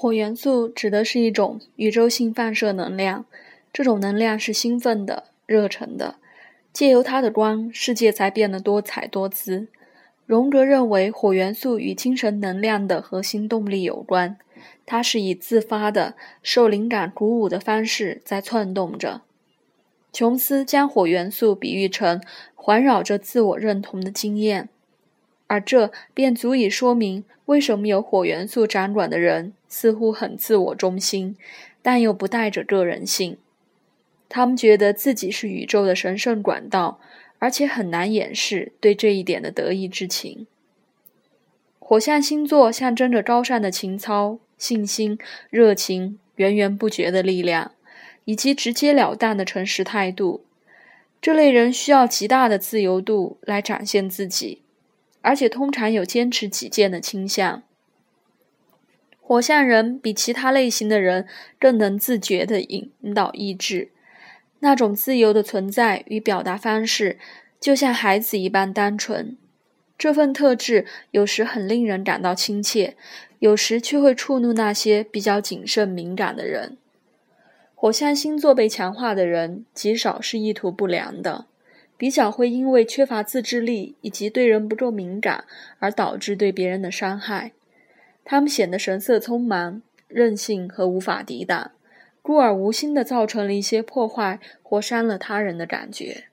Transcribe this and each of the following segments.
火元素指的是一种宇宙性放射能量，这种能量是兴奋的、热忱的，借由它的光，世界才变得多彩多姿。荣格认为，火元素与精神能量的核心动力有关，它是以自发的、受灵感鼓舞的方式在窜动着。琼斯将火元素比喻成环绕着自我认同的经验。而这便足以说明，为什么有火元素掌管的人似乎很自我中心，但又不带着个人性。他们觉得自己是宇宙的神圣管道，而且很难掩饰对这一点的得意之情。火象星座象征着高尚的情操、信心、热情、源源不绝的力量，以及直截了当的诚实态度。这类人需要极大的自由度来展现自己。而且通常有坚持己见的倾向。火象人比其他类型的人更能自觉地引导意志，那种自由的存在与表达方式，就像孩子一般单纯。这份特质有时很令人感到亲切，有时却会触怒那些比较谨慎敏感的人。火象星座被强化的人，极少是意图不良的。比较会因为缺乏自制力以及对人不够敏感而导致对别人的伤害，他们显得神色匆忙、任性和无法抵挡，故而无心地造成了一些破坏或伤了他人的感觉。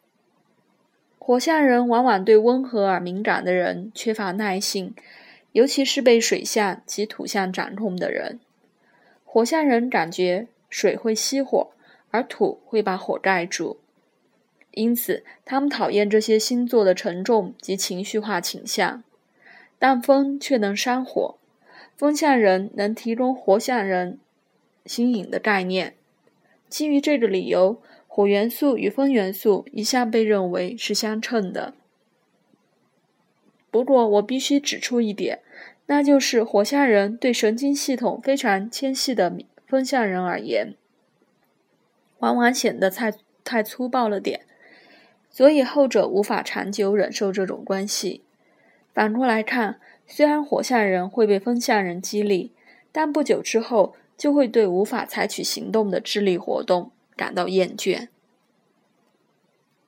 火象人往往对温和而敏感的人缺乏耐性，尤其是被水象及土象掌控的人。火象人感觉水会熄火，而土会把火盖住。因此，他们讨厌这些星座的沉重及情绪化倾向，但风却能煽火。风象人能提供火象人新颖的概念。基于这个理由，火元素与风元素一向被认为是相称的。不过，我必须指出一点，那就是火象人对神经系统非常纤细的风象人而言，往往显得太太粗暴了点。所以后者无法长久忍受这种关系。反过来看，虽然火象人会被风象人激励，但不久之后就会对无法采取行动的智力活动感到厌倦。